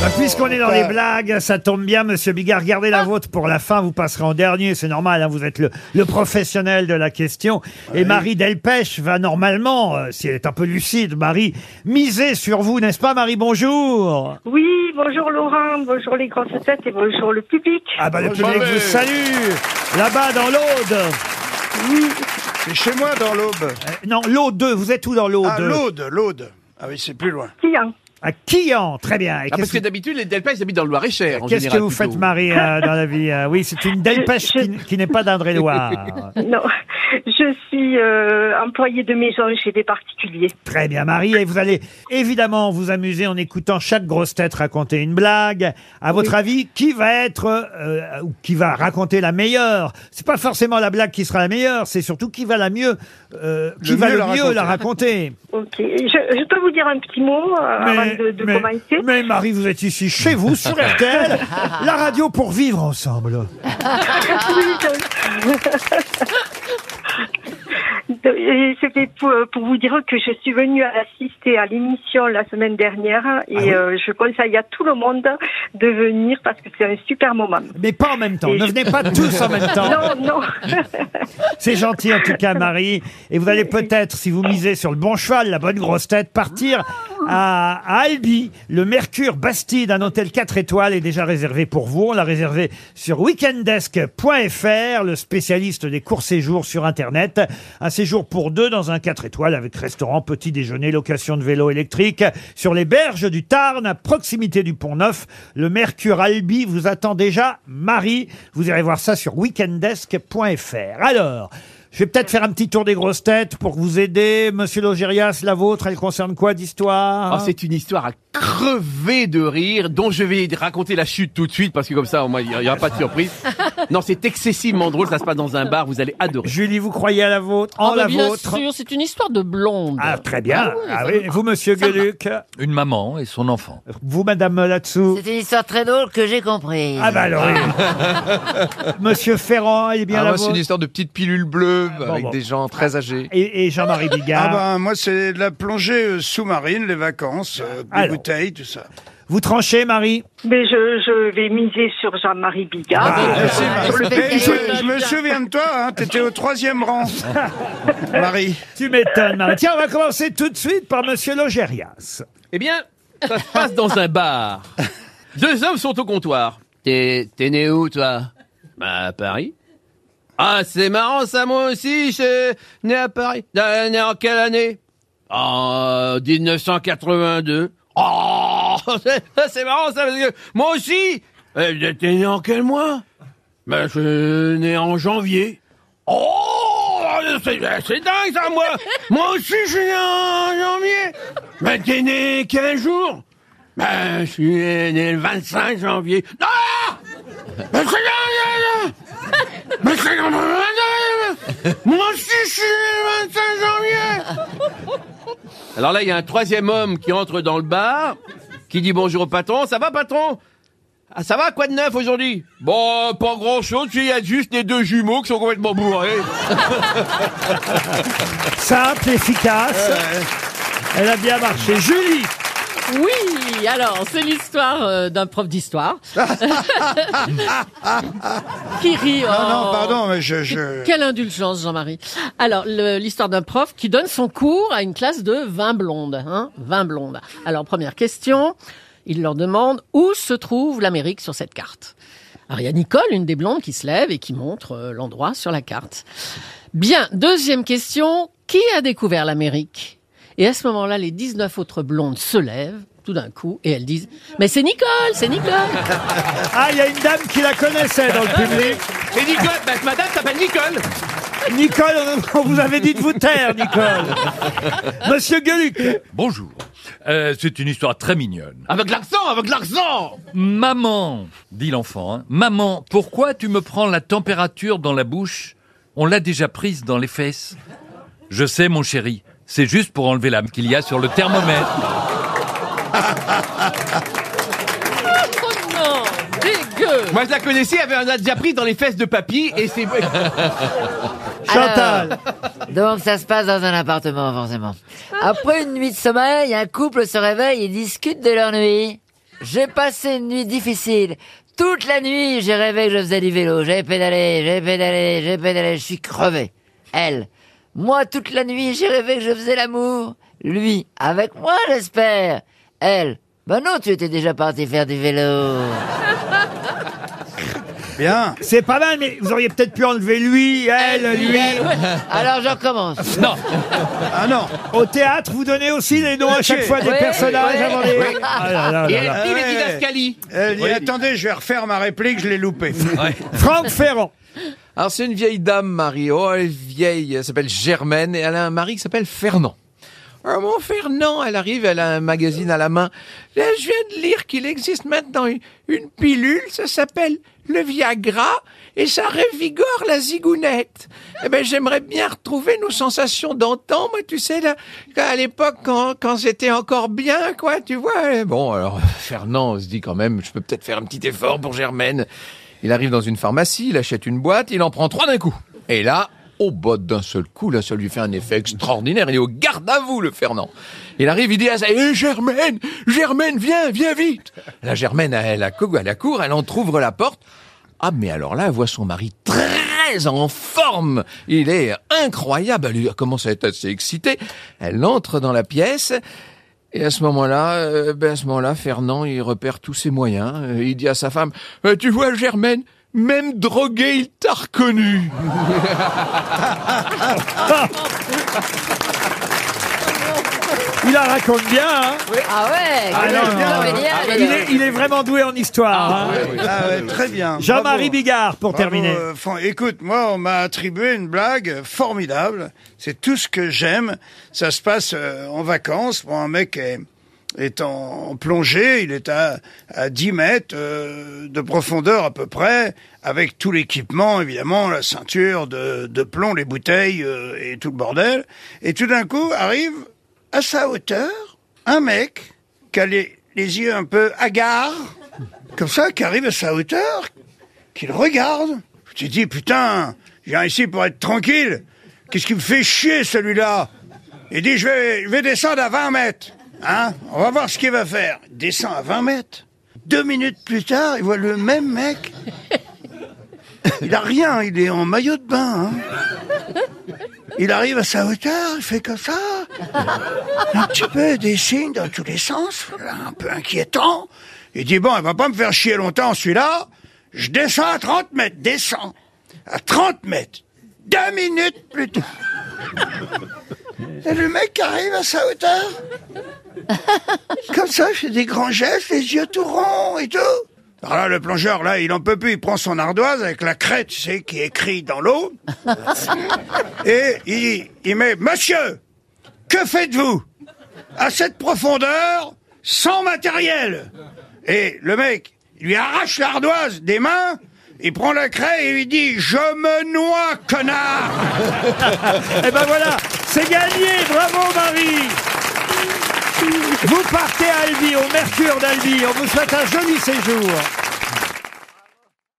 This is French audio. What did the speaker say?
Bah, Puisqu'on est dans les blagues, ça tombe bien, Monsieur Bigard. Gardez la vôtre pour la fin. Vous passerez en dernier, c'est normal. hein, vous êtes le, le professionnel de la question. Et Marie Delpech va normalement, euh, si elle est un peu lucide, Marie, miser sur vous, n'est-ce pas, Marie Bonjour. Oui, bonjour Laurent, bonjour les grosses têtes et bonjour le public. Ah bah le public vous salue. Là-bas dans l'Aude. C'est chez moi dans l'Aube. Euh, non, l'Aude 2. Vous êtes où dans l'Aude Ah, l'Aude, l'Aude. Ah oui, c'est plus loin. Tiens, À Quillan. Très bien. Et Ah, parce qu'est-ce que que- d'habitude, les Delpech, ils habitent dans le Loir-et-Cher. en Qu'est-ce que général, vous plutôt. faites, Marie, euh, dans la vie Euh, Oui, c'est une Delpech qui, qui n'est pas d'Indre-et-Loire. non, je suis euh, employée de maison chez des particuliers. Très bien, Marie. Et vous allez évidemment vous amuser en écoutant chaque grosse tête raconter une blague. À votre avis, qui va être euh, ou qui va raconter la meilleure? C'est pas forcément la blague qui sera la meilleure, c'est surtout qui va la mieux, euh, qui Le va mieux le la mieux raconter. la raconter. Ok, je, je peux vous dire un petit mot euh, avant de, de mais- commencer? mais Marie, vous êtes ici chez vous sur RTL, la radio pour vivre ensemble. C'était pour, pour vous dire que je suis venue assister à l'émission la semaine dernière et Ah oui euh, je conseille à tout le monde de venir parce que c'est un super moment. Mais pas en même temps. Et Ne je- venez pas tous en même temps. Non, non. C'est gentil en tout cas, Marie. Et vous allez peut-être, si vous misez sur le bon cheval, la bonne grosse tête, partir à, à Albi. Le Mercure Bastide, un hôtel 4 étoiles, est déjà réservé pour vous. On l'a réservé sur weekendesk.fr, le spécialiste des courts séjours sur Internet. Un séjour pour deux dans un 4 étoiles avec restaurant, petit déjeuner, location de vélo électrique sur les berges du Tarn, à proximité du Pont Neuf. Le Mercure Albi vous attend déjà, Marie. Vous irez voir ça sur weekendesk.fr. Alors, je vais peut-être faire un petit tour des grosses têtes pour vous aider. Monsieur Logérias, la vôtre, elle concerne quoi d'histoire? Oh, c'est une histoire à crever de rire, dont je vais raconter la chute tout de suite, parce que comme ça, au moins, il n'y aura pas de surprise. Non, c'est excessivement drôle, ça se passe dans un bar, vous allez adorer. Julie, vous croyez à la vôtre En Ah bah la bien vôtre? sûr, c'est une histoire de blonde. Ah, très bien. Ah oui, Ah ça oui. me- Vous, monsieur Gueluc? Une maman et son enfant. Vous, madame là-dessous C'est une histoire très drôle que j'ai comprise. Ah bah alors, oui. Monsieur Ferrand, il est bien Ah, la moi, c'est une histoire de petite pilule bleue bon, avec bon. des gens très âgés. Et, et Jean-Marie Bigard Ah ben, moi, c'est de la plongée euh, sous-marine, les vacances, euh, des Alors. bouteilles, tout ça. Vous tranchez, Marie Mais je, je vais miser sur Jean-Marie Bigard. Ah, Euh, Merci, Ah, Et je me souviens de toi, hein, t'étais au troisième rang, Marie. Tu m'étonnes, Marie. Tiens, on va commencer tout de suite par monsieur Logérias. Eh bien, ça se passe dans un bar. Deux hommes sont au comptoir. T'es, t'es né où, toi? Bah, à Paris. Ah, c'est marrant, ça, moi aussi, je né à Paris. Euh, Né en quelle année? En 1982. Oh, c'est marrant, ça, parce que moi aussi Euh, T'es né en quel mois? Ben, je suis né en janvier. Oh, c'est c'est dingue, ça, moi Moi aussi, je suis né en janvier Ben, t'es né quel jour Ben, je suis né le 25 janvier. Ah Ben, c'est dingue, Ben, c'est dingue Moi aussi, je suis né le 25 janvier Alors là, il y a un troisième homme qui entre dans le bar, qui dit bonjour au patron. Ça va, patron? Ah, ça va, quoi de neuf aujourd'hui? Bon, pas grand-chose, il y a juste les deux jumeaux qui sont complètement bourrés. Simple, efficace. Elle a bien marché. Julie Oui, alors c'est l'histoire euh, d'un prof d'histoire qui rit. Non, non, pardon, mais je... je... Quelle indulgence, Jean-Marie. Alors, le- l'histoire d'un prof qui donne son cours à une classe de 20 blondes. Hein 20 blondes. Alors, première question, il leur demande où se trouve l'Amérique sur cette carte? Alors, il y a Nicole, une des blondes, qui se lève et qui montre euh, l'endroit sur la carte. Bien, deuxième question, qui a découvert l'Amérique? Et à ce moment-là, les 19 autres blondes se lèvent tout d'un coup et elles disent « Mais c'est Nicole, c'est Nicole !» Ah, il y a une dame qui la connaissait dans le public. Et Nicole, bah, madame s'appelle Nicole. Nicole, on vous avait dit de vous taire, Nicole. Monsieur Gueluc. Bonjour. Euh, c'est une histoire très mignonne. Avec l'accent, avec l'accent. Maman, dit l'enfant, hein, maman, pourquoi tu me prends la température dans la bouche? On l'a déjà prise dans les fesses. Je sais, mon chéri, c'est juste pour enlever l'âme qu'il y a sur le thermomètre. Oh non Dégueu Moi, je la connaissais, elle avait- on a déjà pris dans les fesses de papy et c'est... Chantal. Donc ça se passe dans un appartement forcément. Après une nuit de sommeil, un couple se réveille et discute de leur nuit. J'ai passé une nuit difficile. Toute la nuit, j'ai rêvé que je faisais du vélo. J'ai pédalé, j'ai pédalé, j'ai pédalé. Je suis crevé. Elle. Moi, toute la nuit, j'ai rêvé que je faisais l'amour. Lui, avec moi, j'espère. Elle. Ben non, tu étais déjà parti faire du vélo. Bien. C'est pas mal, mais vous auriez peut-être pu enlever lui, elle, lui. Elle, ouais. Alors, je recommence. Non, Ah non. Au théâtre, vous donnez aussi les noms à chaque fois des Ouais, personnages ouais. avant les... Ah là là Et là là. elle dit les Ouais. didascalies. Elle dit, attendez, je vais refaire ma réplique, je l'ai loupée. Franck Ferrand. Alors c'est une vieille dame, Marie. Oh, elle est vieille, elle s'appelle Germaine et elle a un mari qui s'appelle Fernand. Alors mon Fernand, elle arrive, elle a un magazine à la main. Je viens de lire qu'il existe maintenant une, pilule, ça s'appelle le Viagra et ça révigore la zigounette. Eh ben j'aimerais bien retrouver nos sensations d'antan, moi tu sais là, à l'époque quand quand c'était encore bien quoi, tu vois. Bon alors Fernand se dit quand même, je peux peut-être faire un petit effort pour Germaine. Il arrive dans une pharmacie, il achète une boîte, il en prend trois d'un coup. Et là, au botte d'un seul coup, là, ça lui fait un effet extraordinaire. Il est au garde à vous, le Fernand. Il arrive, il dit à sa, Eh, Germaine, Germaine, viens, viens vite. La Germaine, elle, accourt, elle accourt, elle entrouvre la porte. Ah, mais alors là, elle voit son mari très en forme. Il est incroyable. Elle commence à être assez excitée? Elle entre dans la pièce. Et à ce moment-là, euh, ben à ce moment-là, Fernand, il repère tous ses moyens. Euh, il dit à sa femme, Euh, tu vois, Germaine, même drogué, il t'a reconnu. Il la raconte bien, hein Ah ouais, Ah non, non, il, est, il est vraiment doué en histoire. hein. Ah ouais, très bien. Jean-Marie Bravo. Bigard, pour Bravo, terminer. euh, Fran- écoute, moi, on m'a attribué une blague formidable. C'est tout ce que j'aime. Ça se passe euh, en vacances. Bon, un mec est, est en, en plongée. Il est à, à 10 mètres euh, de profondeur à peu près, avec tout l'équipement, évidemment, la ceinture de, de plomb, les bouteilles euh, et tout le bordel. Et tout d'un coup, arrive à sa hauteur un mec qui a les, yeux un peu hagards, comme ça, qui arrive à sa hauteur, qui le regarde. Tu te dis, putain, je viens ici pour être tranquille. Qu'est-ce qui me fait chier, celui-là? Il dit, je vais, je vais descendre à 20 mètres. Hein? On va voir ce qu'il va faire. Il descend à 20 mètres. Deux minutes plus tard, il voit le même mec. Il a rien, il est en maillot de bain. hein. Il arrive à sa hauteur, il fait comme ça. Un petit peu des signes dans tous les sens, un peu inquiétant. Il dit, bon, il va pas me faire chier longtemps, celui-là. Je descends à 30 mètres, descends. À 30 mètres. Deux minutes plus tard. Et le mec arrive à sa hauteur. Comme ça, il fait des grands gestes, les yeux tout ronds et tout. Alors là, le plongeur, là, il en peut plus. Il prend son ardoise avec la crête, tu sais, qui est écrit dans l'eau. Et il, il met, monsieur, que faites-vous à cette profondeur sans matériel? Et le mec, il lui arrache l'ardoise des mains, il prend la craie et lui dit, je me noie, connard Eh ben voilà, c'est gagné, bravo Marie Vous partez à Albi, au Mercure d'Albi, on vous souhaite un joli séjour.